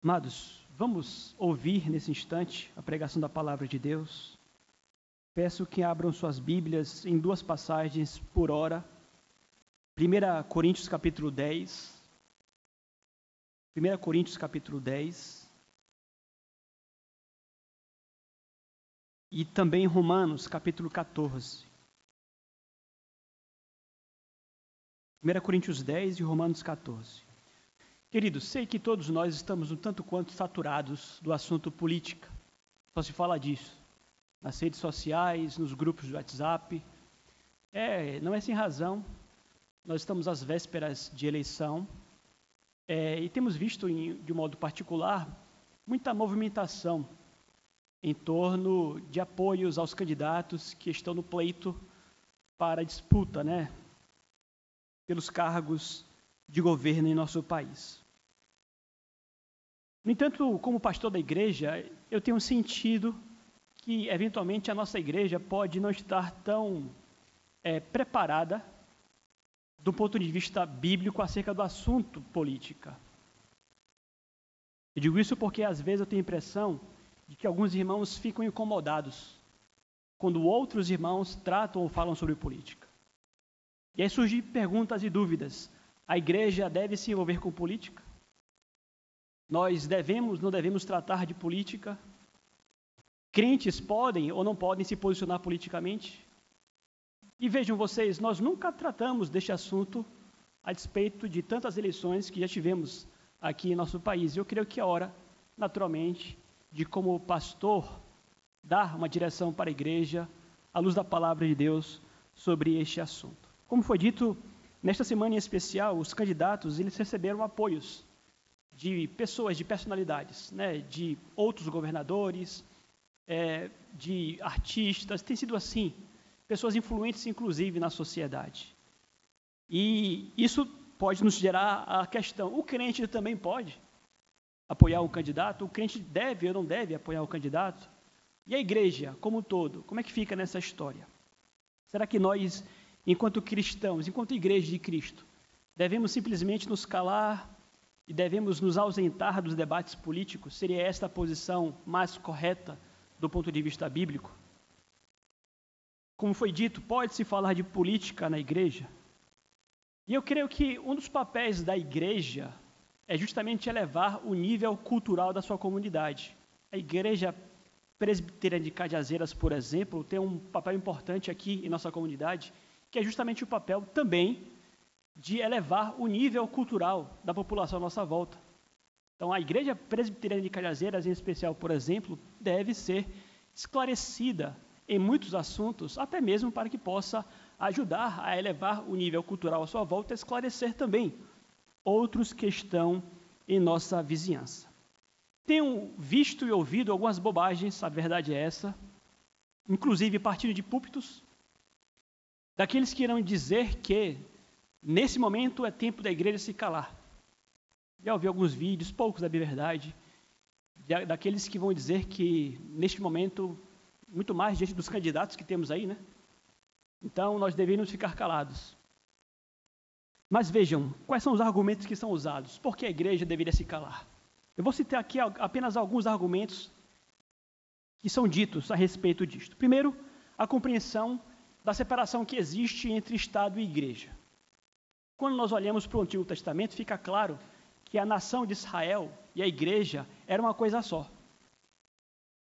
Amados, vamos ouvir nesse instante a pregação da palavra de Deus. Peço que abram suas Bíblias em duas passagens por hora. 1 Coríntios capítulo 10. 1 Coríntios capítulo 10. E também Romanos capítulo 14. 1 Coríntios 10 e Romanos 14. Queridos, sei que todos nós estamos um tanto quanto saturados do assunto política. Só se fala disso. Nas redes sociais, nos grupos do WhatsApp. É, não é sem razão. Nós estamos às vésperas de eleição é, e temos visto, em, de um modo particular, muita movimentação em torno de apoios aos candidatos que estão no pleito para disputa, né, pelos cargos de governo em nosso país. No entanto, como pastor da igreja, eu tenho sentido que, eventualmente, a nossa igreja pode não estar tão é, preparada do ponto de vista bíblico acerca do assunto política. Eu digo isso porque, às vezes, eu tenho a impressão de que alguns irmãos ficam incomodados quando outros irmãos tratam ou falam sobre política. E aí surgem perguntas e dúvidas. A igreja deve se envolver com política? Nós devemos, não devemos tratar de política? Crentes podem ou não podem se posicionar politicamente? E vejam vocês, nós nunca tratamos deste assunto a despeito de tantas eleições que já tivemos aqui em nosso país. Eu creio que é hora, naturalmente, de como pastor dar uma direção para a igreja à luz da palavra de Deus sobre este assunto. Como foi dito, Nesta semana em especial, os candidatos eles receberam apoios de pessoas, de personalidades, né, de outros governadores, é, de artistas, tem sido assim, pessoas influentes inclusive na sociedade. E isso pode nos gerar a questão: o crente também pode apoiar o candidato? O crente deve ou não deve apoiar o candidato? E a igreja, como um todo, como é que fica nessa história? Será que nós enquanto cristãos, enquanto igreja de Cristo, devemos simplesmente nos calar e devemos nos ausentar dos debates políticos? Seria esta a posição mais correta do ponto de vista bíblico? Como foi dito, pode-se falar de política na igreja? E eu creio que um dos papéis da igreja é justamente elevar o nível cultural da sua comunidade. A igreja presbiteriana de Cajazeiras, por exemplo, tem um papel importante aqui em nossa comunidade que é justamente o papel também de elevar o nível cultural da população à nossa volta. Então, a Igreja Presbiteriana de Calhazeiras, em especial, por exemplo, deve ser esclarecida em muitos assuntos, até mesmo para que possa ajudar a elevar o nível cultural à sua volta e esclarecer também outros que estão em nossa vizinhança. Tenho visto e ouvido algumas bobagens, a verdade é essa, inclusive partindo de púlpitos, daqueles que irão dizer que nesse momento é tempo da igreja se calar. Já ouvi alguns vídeos, poucos da verdade, daqueles que vão dizer que neste momento, muito mais diante dos candidatos que temos aí, né? Então nós deveríamos ficar calados. Mas vejam, quais são os argumentos que são usados? Por que a igreja deveria se calar? Eu vou citar aqui apenas alguns argumentos que são ditos a respeito disto. Primeiro, a compreensão da separação que existe entre Estado e Igreja. Quando nós olhamos para o Antigo Testamento, fica claro que a nação de Israel e a Igreja eram uma coisa só.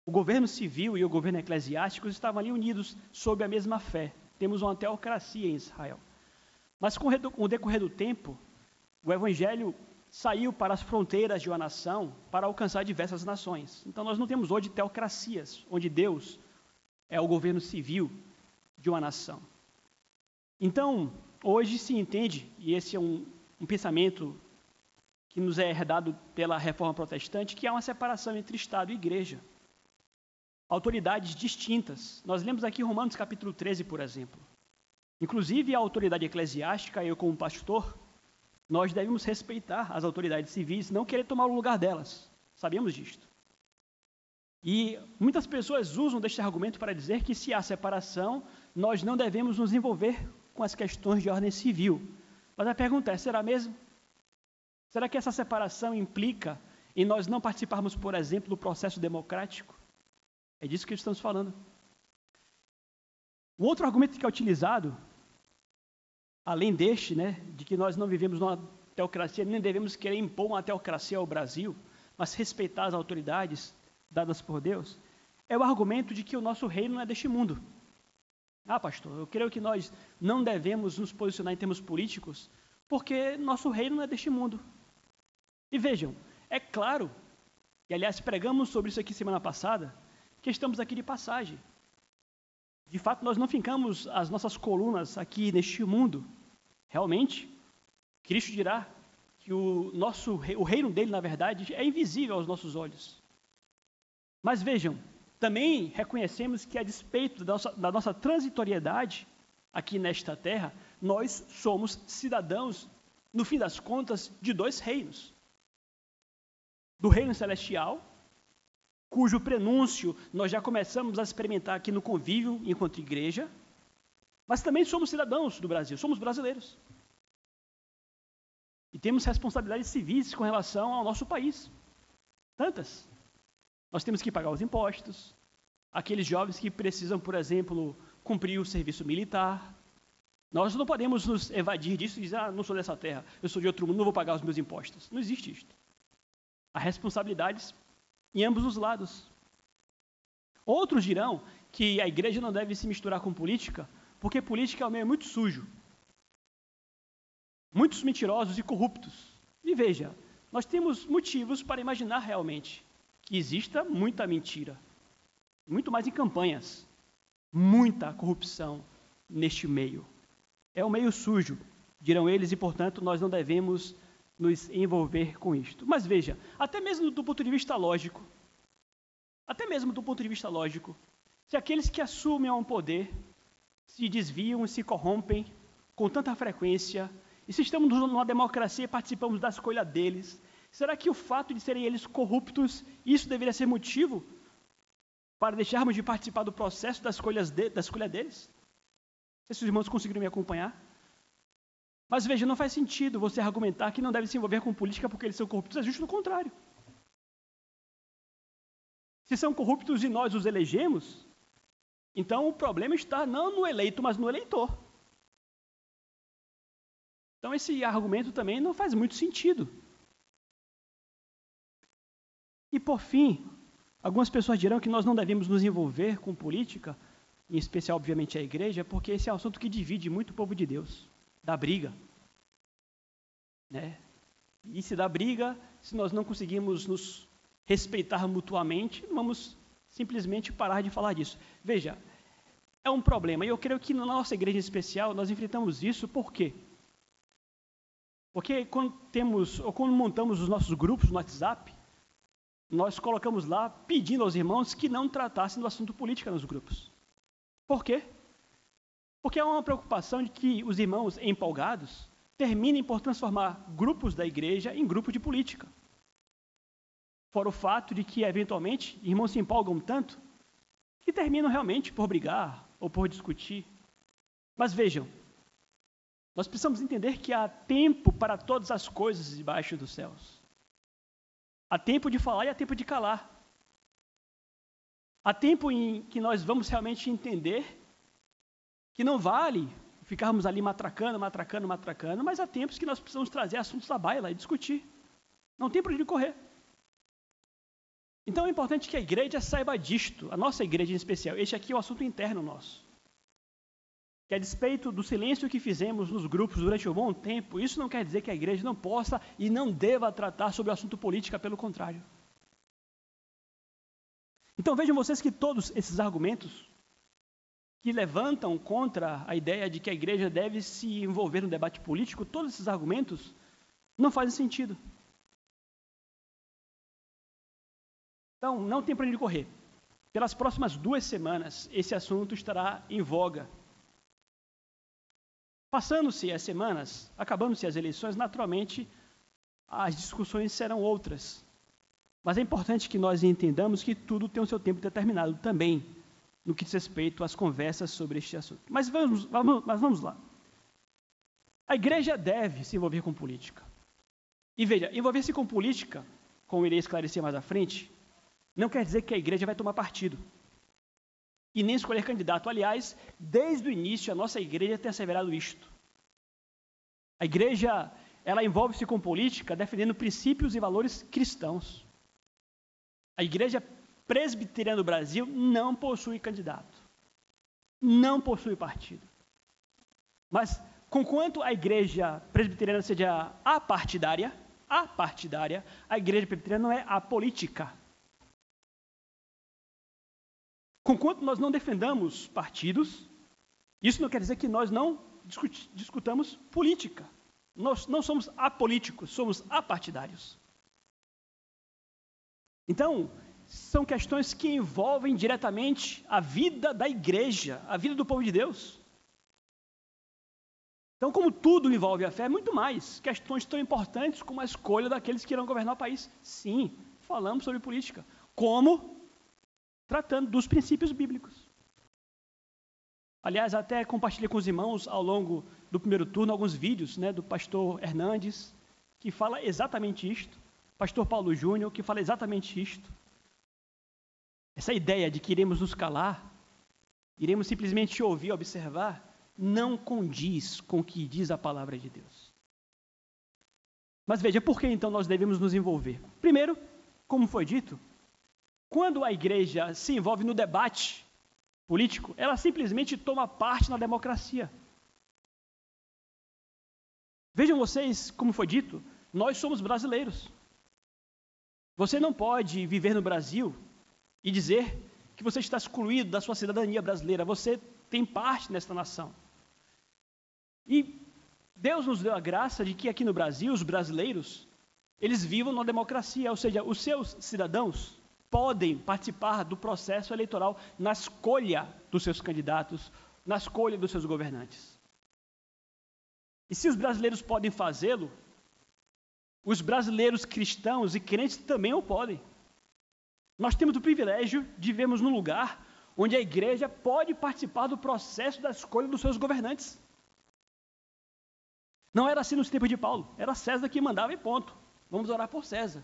O governo civil e o governo eclesiástico estavam ali unidos sob a mesma fé. Temos uma teocracia em Israel. Mas com o decorrer do tempo, o evangelho saiu para as fronteiras de uma nação para alcançar diversas nações. Então nós não temos hoje teocracias, onde Deus é o governo civil de uma nação. Então, hoje se entende, e esse é um, um pensamento que nos é herdado pela reforma protestante, que há uma separação entre Estado e Igreja. Autoridades distintas. Nós lemos aqui Romanos capítulo 13, por exemplo. Inclusive a autoridade eclesiástica, eu como pastor, nós devemos respeitar as autoridades civis, não querer tomar o lugar delas. Sabemos disto. E muitas pessoas usam deste argumento para dizer que se há separação, nós não devemos nos envolver com as questões de ordem civil. Mas a pergunta é: será mesmo? Será que essa separação implica em nós não participarmos, por exemplo, do processo democrático? É disso que estamos falando. O outro argumento que é utilizado, além deste, né, de que nós não vivemos numa teocracia, nem devemos querer impor uma teocracia ao Brasil, mas respeitar as autoridades dadas por Deus, é o argumento de que o nosso reino não é deste mundo. Ah, pastor, eu creio que nós não devemos nos posicionar em termos políticos, porque nosso reino não é deste mundo. E vejam, é claro, e aliás pregamos sobre isso aqui semana passada, que estamos aqui de passagem. De fato, nós não ficamos as nossas colunas aqui neste mundo. Realmente, Cristo dirá que o nosso o reino dele, na verdade, é invisível aos nossos olhos. Mas vejam, também reconhecemos que, a despeito da nossa, da nossa transitoriedade aqui nesta terra, nós somos cidadãos, no fim das contas, de dois reinos: do reino celestial, cujo prenúncio nós já começamos a experimentar aqui no convívio enquanto igreja, mas também somos cidadãos do Brasil, somos brasileiros. E temos responsabilidades civis com relação ao nosso país. Tantas. Nós temos que pagar os impostos. Aqueles jovens que precisam, por exemplo, cumprir o serviço militar. Nós não podemos nos evadir disso e dizer, ah, não sou dessa terra, eu sou de outro mundo, não vou pagar os meus impostos. Não existe isto. Há responsabilidades em ambos os lados. Outros dirão que a igreja não deve se misturar com política, porque política é um meio muito sujo. Muitos mentirosos e corruptos. E veja, nós temos motivos para imaginar realmente que exista muita mentira, muito mais em campanhas, muita corrupção neste meio. É um meio sujo, dirão eles, e portanto nós não devemos nos envolver com isto. Mas veja, até mesmo do ponto de vista lógico, até mesmo do ponto de vista lógico, se aqueles que assumem um poder se desviam e se corrompem com tanta frequência, e se estamos numa democracia e participamos da escolha deles, Será que o fato de serem eles corruptos, isso deveria ser motivo para deixarmos de participar do processo das escolhas de, da escolha deles? Se os irmãos conseguiram me acompanhar. Mas veja, não faz sentido você argumentar que não deve se envolver com política porque eles são corruptos. É justo o contrário. Se são corruptos e nós os elegemos, então o problema está não no eleito, mas no eleitor. Então esse argumento também não faz muito sentido. E por fim, algumas pessoas dirão que nós não devemos nos envolver com política, em especial, obviamente, a igreja, porque esse é um assunto que divide muito o povo de Deus, dá briga. Né? E se dá briga, se nós não conseguimos nos respeitar mutuamente, vamos simplesmente parar de falar disso. Veja, é um problema, e eu creio que na nossa igreja em especial nós enfrentamos isso, por quê? Porque quando temos, ou quando montamos os nossos grupos no WhatsApp, nós colocamos lá pedindo aos irmãos que não tratassem do assunto política nos grupos. Por quê? Porque há uma preocupação de que os irmãos empolgados terminem por transformar grupos da igreja em grupos de política. Fora o fato de que, eventualmente, irmãos se empolgam tanto que terminam realmente por brigar ou por discutir. Mas vejam, nós precisamos entender que há tempo para todas as coisas debaixo dos céus. Há tempo de falar e há tempo de calar. Há tempo em que nós vamos realmente entender que não vale ficarmos ali matracando, matracando, matracando, mas há tempos que nós precisamos trazer assuntos da baila e discutir. Não tem para onde correr. Então é importante que a igreja saiba disto, a nossa igreja em especial. Este aqui é o assunto interno nosso que a despeito do silêncio que fizemos nos grupos durante um bom tempo, isso não quer dizer que a igreja não possa e não deva tratar sobre o assunto política, pelo contrário. Então vejam vocês que todos esses argumentos que levantam contra a ideia de que a igreja deve se envolver no debate político, todos esses argumentos não fazem sentido. Então, não tem para onde correr. Pelas próximas duas semanas, esse assunto estará em voga Passando-se as semanas, acabando-se as eleições, naturalmente as discussões serão outras. Mas é importante que nós entendamos que tudo tem o seu tempo determinado também, no que diz respeito às conversas sobre este assunto. Mas vamos, vamos, mas vamos lá. A igreja deve se envolver com política. E veja, envolver-se com política como irei esclarecer mais à frente, não quer dizer que a igreja vai tomar partido e nem escolher candidato. Aliás, desde o início, a nossa igreja tem asseverado isto. A igreja, ela envolve-se com política defendendo princípios e valores cristãos. A igreja presbiteriana do Brasil não possui candidato. Não possui partido. Mas, conquanto a igreja presbiteriana seja apartidária, apartidária, a igreja presbiteriana não é apolítica. Conquanto nós não defendamos partidos, isso não quer dizer que nós não discutamos política. Nós não somos apolíticos, somos apartidários. Então, são questões que envolvem diretamente a vida da igreja, a vida do povo de Deus. Então, como tudo envolve a fé, muito mais. Questões tão importantes como a escolha daqueles que irão governar o país. Sim, falamos sobre política. Como? Tratando dos princípios bíblicos. Aliás, até compartilhei com os irmãos ao longo do primeiro turno alguns vídeos né, do pastor Hernandes, que fala exatamente isto. Pastor Paulo Júnior, que fala exatamente isto. Essa ideia de que iremos nos calar, iremos simplesmente ouvir, observar, não condiz com o que diz a palavra de Deus. Mas veja, por que então nós devemos nos envolver? Primeiro, como foi dito, quando a igreja se envolve no debate político, ela simplesmente toma parte na democracia. Vejam vocês, como foi dito, nós somos brasileiros. Você não pode viver no Brasil e dizer que você está excluído da sua cidadania brasileira. Você tem parte nesta nação. E Deus nos deu a graça de que aqui no Brasil, os brasileiros, eles vivam numa democracia, ou seja, os seus cidadãos podem participar do processo eleitoral na escolha dos seus candidatos, na escolha dos seus governantes. E se os brasileiros podem fazê-lo, os brasileiros cristãos e crentes também o podem. Nós temos o privilégio de vivermos num lugar onde a igreja pode participar do processo da escolha dos seus governantes. Não era assim nos tempos de Paulo, era César que mandava e ponto. Vamos orar por César.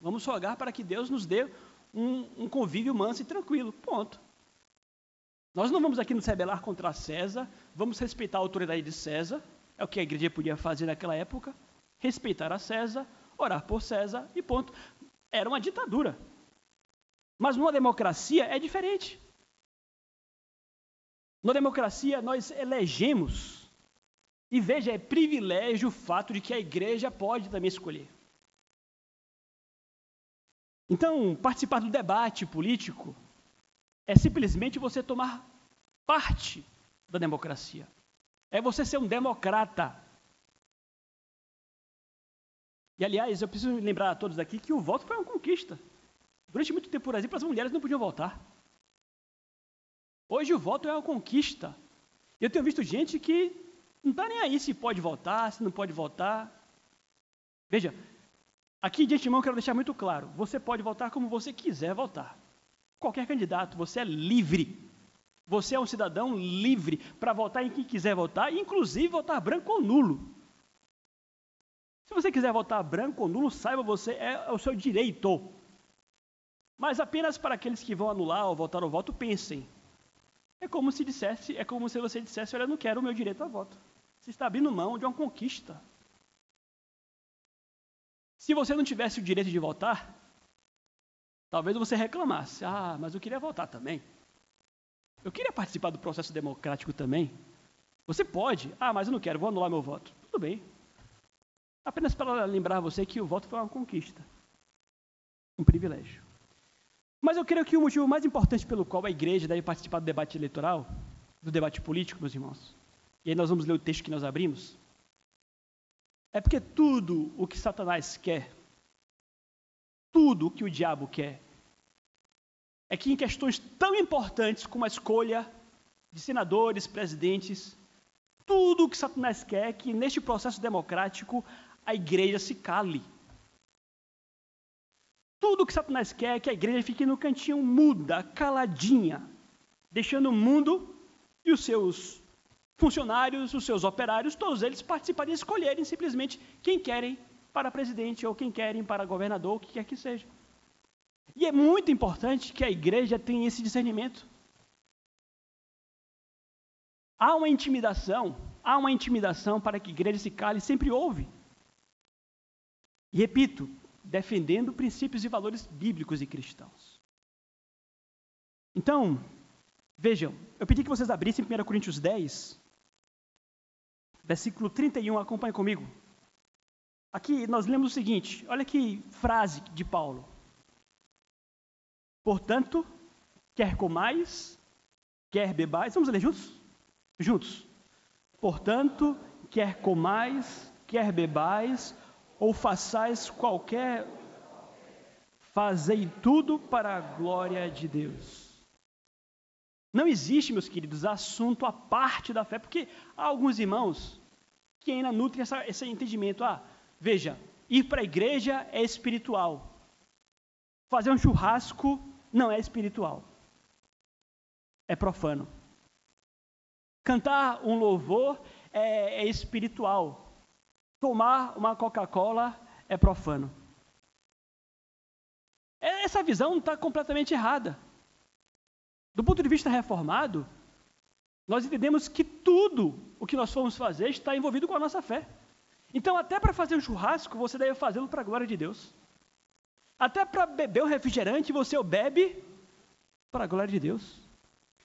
Vamos rogar para que Deus nos dê um, um convívio manso e tranquilo. Ponto. Nós não vamos aqui nos rebelar contra César, vamos respeitar a autoridade de César, é o que a igreja podia fazer naquela época, respeitar a César, orar por César e ponto. Era uma ditadura. Mas numa democracia é diferente. Na democracia nós elegemos e veja, é privilégio o fato de que a igreja pode também escolher. Então, participar do debate político é simplesmente você tomar parte da democracia. É você ser um democrata. E, aliás, eu preciso lembrar a todos aqui que o voto foi uma conquista. Durante muito tempo, por exemplo, as mulheres não podiam votar. Hoje o voto é uma conquista. Eu tenho visto gente que não está nem aí se pode votar, se não pode votar. Veja, aqui de antemão quero deixar muito claro: você pode votar como você quiser votar. Qualquer candidato, você é livre. Você é um cidadão livre para votar em quem quiser votar, inclusive votar branco ou nulo. Se você quiser votar branco ou nulo, saiba você é o seu direito. Mas apenas para aqueles que vão anular ou votar o voto, pensem. É como se dissesse, é como se você dissesse, olha, eu não quero o meu direito a voto. Você está abrindo mão de uma conquista. Se você não tivesse o direito de votar, talvez você reclamasse. Ah, mas eu queria votar também. Eu queria participar do processo democrático também. Você pode. Ah, mas eu não quero, vou anular meu voto. Tudo bem. Apenas para lembrar você que o voto foi uma conquista. Um privilégio. Mas eu creio que o motivo mais importante pelo qual a igreja deve participar do debate eleitoral, do debate político, meus irmãos, e aí nós vamos ler o texto que nós abrimos. É porque tudo o que Satanás quer, tudo o que o diabo quer, é que em questões tão importantes como a escolha de senadores, presidentes, tudo o que Satanás quer é que neste processo democrático a igreja se cale. Tudo o que Satanás quer é que a igreja fique no cantinho muda, caladinha, deixando o mundo e os seus funcionários, os seus operários, todos eles participarem e escolherem simplesmente quem querem para presidente ou quem querem para governador, o que quer que seja. E é muito importante que a igreja tenha esse discernimento. Há uma intimidação, há uma intimidação para que a igreja se cale, sempre houve. E repito, defendendo princípios e valores bíblicos e cristãos. Então, vejam, eu pedi que vocês abrissem 1 Coríntios 10, versículo 31, acompanhe comigo. Aqui nós lemos o seguinte, olha que frase de Paulo. Portanto, quer comais, quer bebais, vamos ler juntos? Juntos. Portanto, quer comais, quer bebais, ou façais qualquer, fazei tudo para a glória de Deus. Não existe, meus queridos, assunto à parte da fé, porque há alguns irmãos que ainda nutrem essa, esse entendimento. Ah, veja, ir para a igreja é espiritual. Fazer um churrasco não é espiritual. É profano. Cantar um louvor é, é espiritual. Tomar uma Coca-Cola é profano. Essa visão está completamente errada. Do ponto de vista reformado, nós entendemos que tudo o que nós formos fazer está envolvido com a nossa fé. Então, até para fazer um churrasco, você deve fazê-lo para a glória de Deus. Até para beber um refrigerante, você o bebe para a glória de Deus.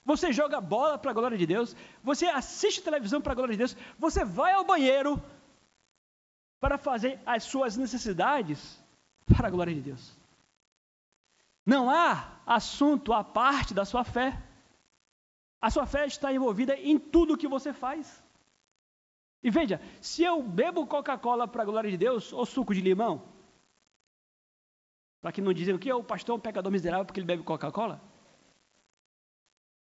Você joga bola para a glória de Deus. Você assiste televisão para a glória de Deus. Você vai ao banheiro para fazer as suas necessidades para a glória de Deus. Não há assunto à parte da sua fé. A sua fé está envolvida em tudo o que você faz. E veja, se eu bebo Coca-Cola para a glória de Deus, ou suco de limão, para que não dizem que o pastor é um pecador miserável porque ele bebe Coca-Cola.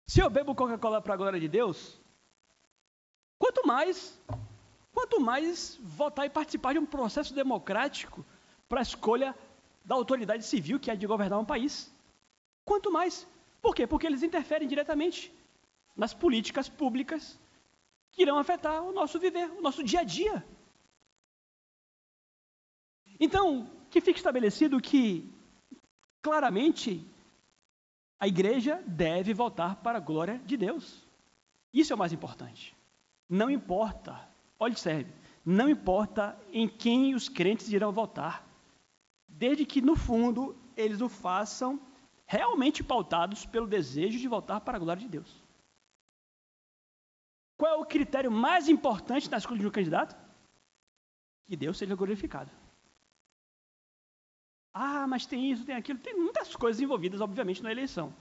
Se eu bebo Coca-Cola para a glória de Deus, quanto mais, quanto mais votar e participar de um processo democrático para a escolha da autoridade civil que é de governar um país. Quanto mais. Por quê? Porque eles interferem diretamente nas políticas públicas que irão afetar o nosso viver, o nosso dia a dia. Então, que fique estabelecido que, claramente, a igreja deve voltar para a glória de Deus. Isso é o mais importante. Não importa, olhe serve, não importa em quem os crentes irão votar, desde que no fundo eles o façam realmente pautados pelo desejo de voltar para a glória de Deus. Qual é o critério mais importante na escolha de um candidato? Que Deus seja glorificado. Ah, mas tem isso, tem aquilo, tem muitas coisas envolvidas, obviamente, na eleição.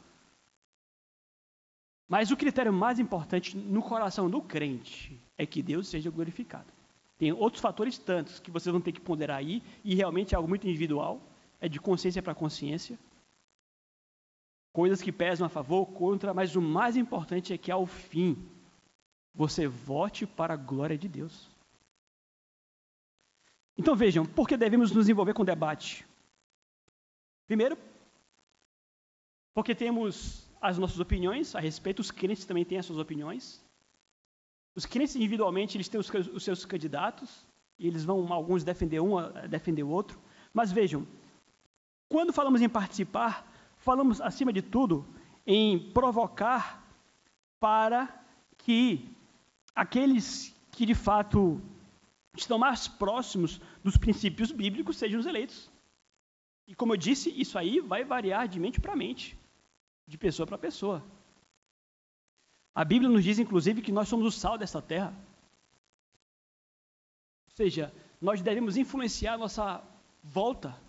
Mas o critério mais importante no coração do crente é que Deus seja glorificado. Tem outros fatores tantos que vocês vão ter que ponderar aí, e realmente é algo muito individual, é de consciência para consciência. Coisas que pesam a favor, contra, mas o mais importante é que ao fim você vote para a glória de Deus. Então vejam, por que devemos nos envolver com debate? Primeiro, porque temos as nossas opiniões a respeito, os crentes também têm as suas opiniões. Os crentes individualmente, eles têm os, os seus candidatos, e eles vão, alguns defender um, defender o outro. Mas vejam, quando falamos em participar, falamos, acima de tudo, em provocar para que aqueles que de fato estão mais próximos dos princípios bíblicos sejam os eleitos. E como eu disse, isso aí vai variar de mente para mente, de pessoa para pessoa. A Bíblia nos diz, inclusive, que nós somos o sal dessa terra. Ou seja, nós devemos influenciar a nossa volta.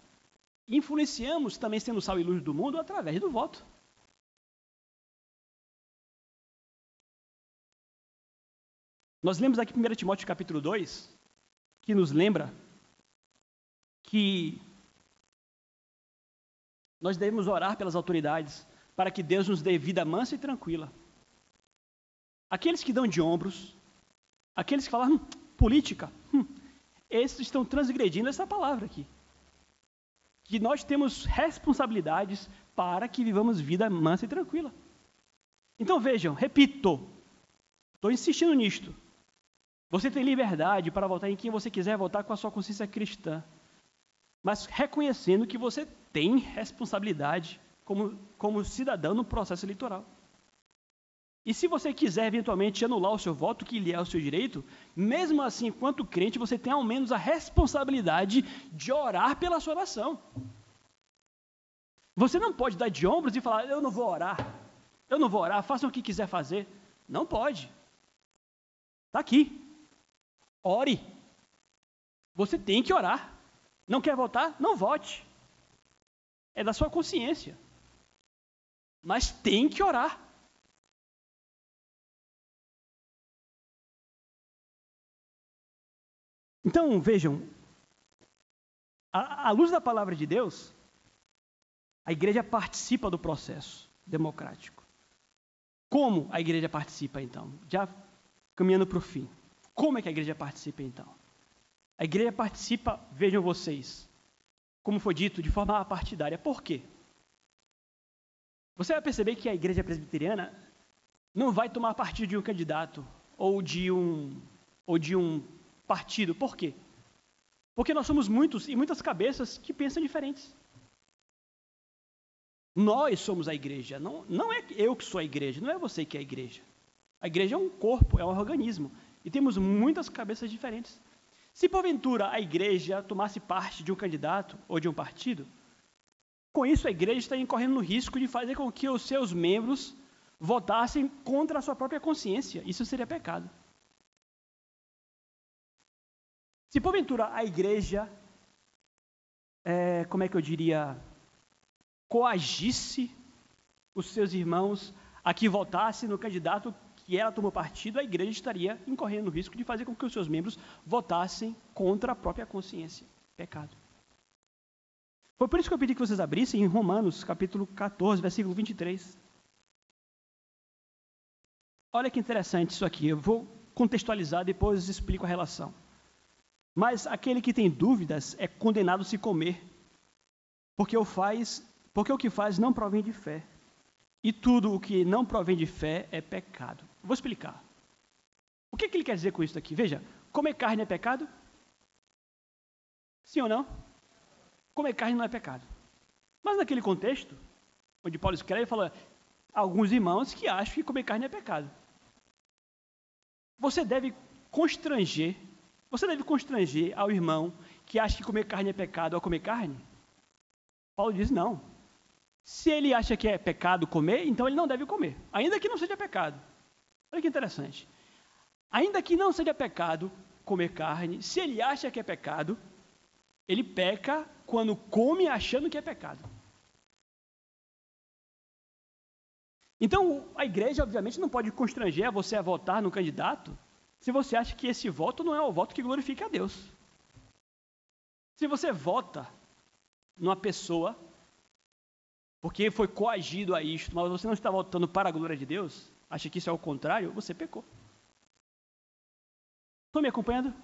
Influenciamos também sendo sal e luz do mundo através do voto. Nós lemos aqui 1 Timóteo capítulo 2, que nos lembra que nós devemos orar pelas autoridades para que Deus nos dê vida mansa e tranquila. Aqueles que dão de ombros, aqueles que falam hum, política, hum, esses estão transgredindo essa palavra aqui. Que nós temos responsabilidades para que vivamos vida mansa e tranquila. Então vejam, repito, estou insistindo nisto. Você tem liberdade para votar em quem você quiser votar com a sua consciência cristã. mas reconhecendo que você tem responsabilidade como, como cidadão no processo eleitoral. E se você quiser eventualmente anular o seu voto, que lhe é o seu direito, mesmo assim, enquanto crente, você tem ao menos a responsabilidade de orar pela sua nação. Você não pode dar de ombros e falar, eu não vou orar, eu não vou orar, façam o que quiser fazer. Não pode. Está aqui. Ore. Você tem que orar. Não quer votar? Não vote. É da sua consciência. Mas tem que orar. Então, vejam, à luz da palavra de Deus, a igreja participa do processo democrático. Como a igreja participa, então? Já caminhando para o fim. Como é que a igreja participa, então? A igreja participa, vejam vocês, como foi dito, de forma partidária. Por quê? Você vai perceber que a igreja presbiteriana não vai tomar partido de um candidato ou de um, ou de um partido. Por quê? Porque nós somos muitos e muitas cabeças que pensam diferentes. Nós somos a igreja, não, não é eu que sou a igreja, não é você que é a igreja. A igreja é um corpo, é um organismo, e temos muitas cabeças diferentes. Se porventura a igreja tomasse parte de um candidato ou de um partido, com isso a igreja está incorrendo no risco de fazer com que os seus membros votassem contra a sua própria consciência. Isso seria pecado. Se porventura a igreja, é, como é que eu diria, coagisse os seus irmãos a que votassem no candidato que ela tomou partido, a igreja estaria incorrendo no risco de fazer com que os seus membros votassem contra a própria consciência. Pecado. Foi por isso que eu pedi que vocês abrissem em Romanos, capítulo 14, versículo 23. Olha que interessante isso aqui. Eu vou contextualizar, depois explico a relação. Mas aquele que tem dúvidas é condenado a se comer, porque o faz, porque o que faz não provém de fé. E tudo o que não provém de fé é pecado. Vou explicar. O que, que ele quer dizer com isso aqui? Veja, comer carne é pecado? Sim ou não? Comer carne não é pecado. Mas naquele contexto, onde Paulo escreve, fala alguns irmãos que acham que comer carne é pecado. Você deve constranger você deve constranger ao irmão que acha que comer carne é pecado ao comer carne? Paulo diz não. Se ele acha que é pecado comer, então ele não deve comer, ainda que não seja pecado. Olha que interessante. Ainda que não seja pecado comer carne, se ele acha que é pecado, ele peca quando come achando que é pecado. Então, a igreja, obviamente, não pode constranger você a votar no candidato se você acha que esse voto não é o voto que glorifica a Deus. Se você vota numa pessoa porque foi coagido a isto, mas você não está votando para a glória de Deus, acha que isso é o contrário, você pecou. Estão me acompanhando?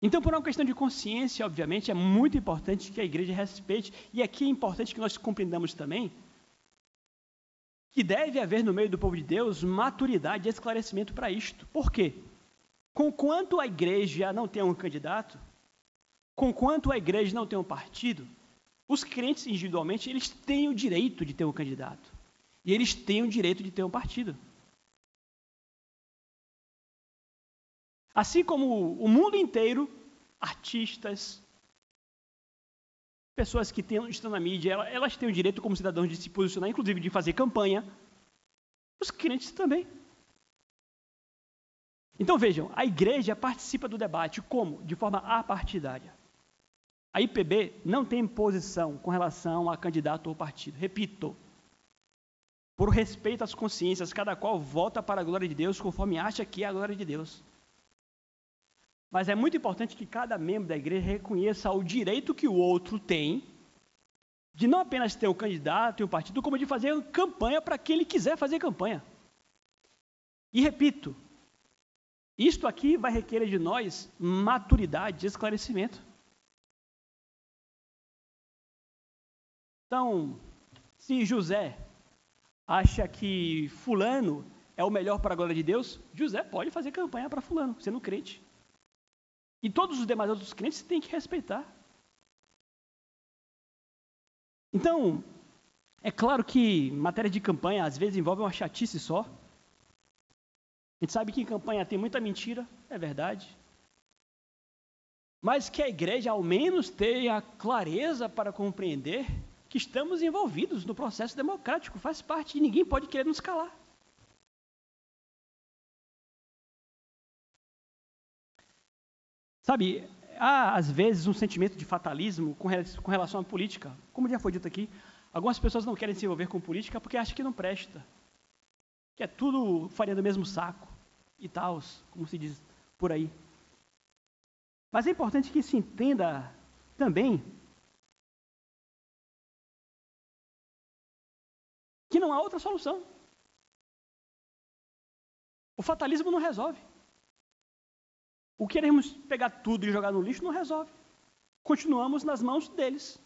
Então, por uma questão de consciência, obviamente, é muito importante que a igreja respeite, e aqui é importante que nós compreendamos também que deve haver no meio do povo de Deus maturidade e esclarecimento para isto. Por quê? Conquanto a igreja não tem um candidato, conquanto a igreja não tem um partido, os crentes individualmente, eles têm o direito de ter um candidato. E eles têm o direito de ter um partido. Assim como o mundo inteiro, artistas, Pessoas que tem, estão na mídia, elas têm o direito como cidadãos de se posicionar, inclusive de fazer campanha. Os crentes também. Então vejam, a igreja participa do debate como? De forma apartidária. A IPB não tem posição com relação a candidato ou partido. Repito, por respeito às consciências, cada qual vota para a glória de Deus conforme acha que é a glória de Deus. Mas é muito importante que cada membro da igreja reconheça o direito que o outro tem de não apenas ter um candidato e um partido, como de fazer campanha para quem ele quiser fazer campanha. E repito, isto aqui vai requerer de nós maturidade, esclarecimento. Então, se José acha que Fulano é o melhor para a glória de Deus, José pode fazer campanha para Fulano, sendo crente. E todos os demais outros crentes têm que respeitar. Então, é claro que matéria de campanha às vezes envolve uma chatice só. A gente sabe que em campanha tem muita mentira, é verdade. Mas que a igreja ao menos tenha clareza para compreender que estamos envolvidos no processo democrático, faz parte e ninguém pode querer nos calar. Sabe, há às vezes um sentimento de fatalismo com relação à política. Como já foi dito aqui, algumas pessoas não querem se envolver com política porque acham que não presta, que é tudo farinha do mesmo saco e tal, como se diz por aí. Mas é importante que se entenda também que não há outra solução. O fatalismo não resolve. O queremos pegar tudo e jogar no lixo não resolve. Continuamos nas mãos deles.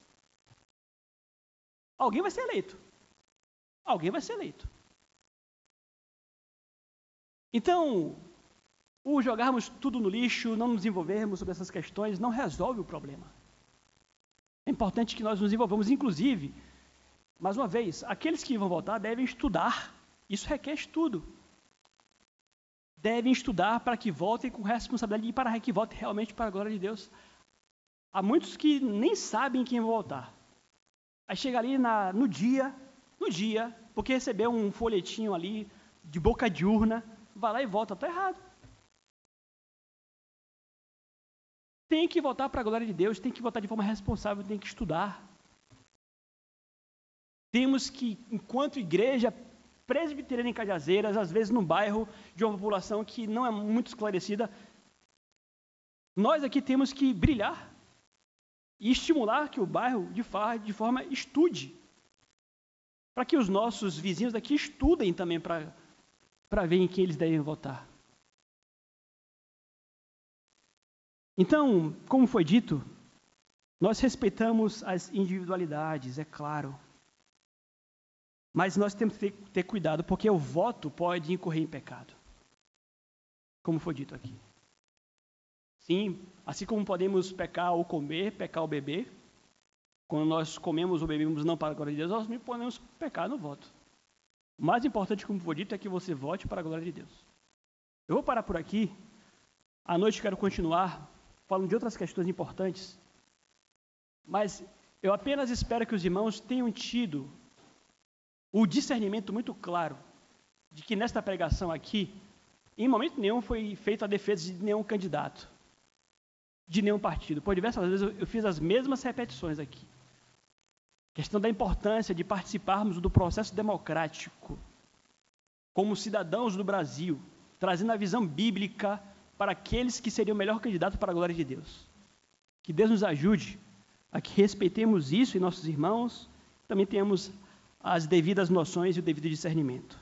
Alguém vai ser eleito. Alguém vai ser eleito. Então, o jogarmos tudo no lixo, não nos envolvermos sobre essas questões, não resolve o problema. É importante que nós nos envolvamos, inclusive, mais uma vez, aqueles que vão votar devem estudar. Isso requer estudo devem estudar para que votem com responsabilidade e para que votem realmente para a glória de Deus. Há muitos que nem sabem quem vão votar. Aí chega ali na, no dia, no dia, porque recebeu um folhetinho ali de boca de urna, vai lá e vota, está errado. Tem que votar para a glória de Deus, tem que votar de forma responsável, tem que estudar. Temos que, enquanto igreja, presbiteriana em Cajazeiras, às vezes num bairro de uma população que não é muito esclarecida, nós aqui temos que brilhar e estimular que o bairro, de, de forma, estude. Para que os nossos vizinhos daqui estudem também para ver em quem eles devem votar. Então, como foi dito, nós respeitamos as individualidades, é claro. Mas nós temos que ter, cuidado, porque o voto pode incorrer em pecado. Como foi dito aqui. Sim, assim como podemos pecar ao comer, pecar ao beber, quando nós comemos ou bebemos não para a glória de Deus, nós podemos pecar no voto. O mais importante, como foi dito, é que você vote para a glória de Deus. Eu vou parar por aqui. À noite quero continuar falando de outras questões importantes. Mas eu apenas espero que os irmãos tenham tido o discernimento muito claro de que nesta pregação aqui, em momento nenhum foi feita a defesa de nenhum candidato, de nenhum partido. Por diversas vezes eu fiz as mesmas repetições aqui. questão da importância de participarmos do processo democrático como cidadãos do Brasil, trazendo a visão bíblica para aqueles que seriam o melhor candidato para a glória de Deus. Que Deus nos ajude a que respeitemos isso em nossos irmãos, também tenhamos as devidas noções e o devido discernimento.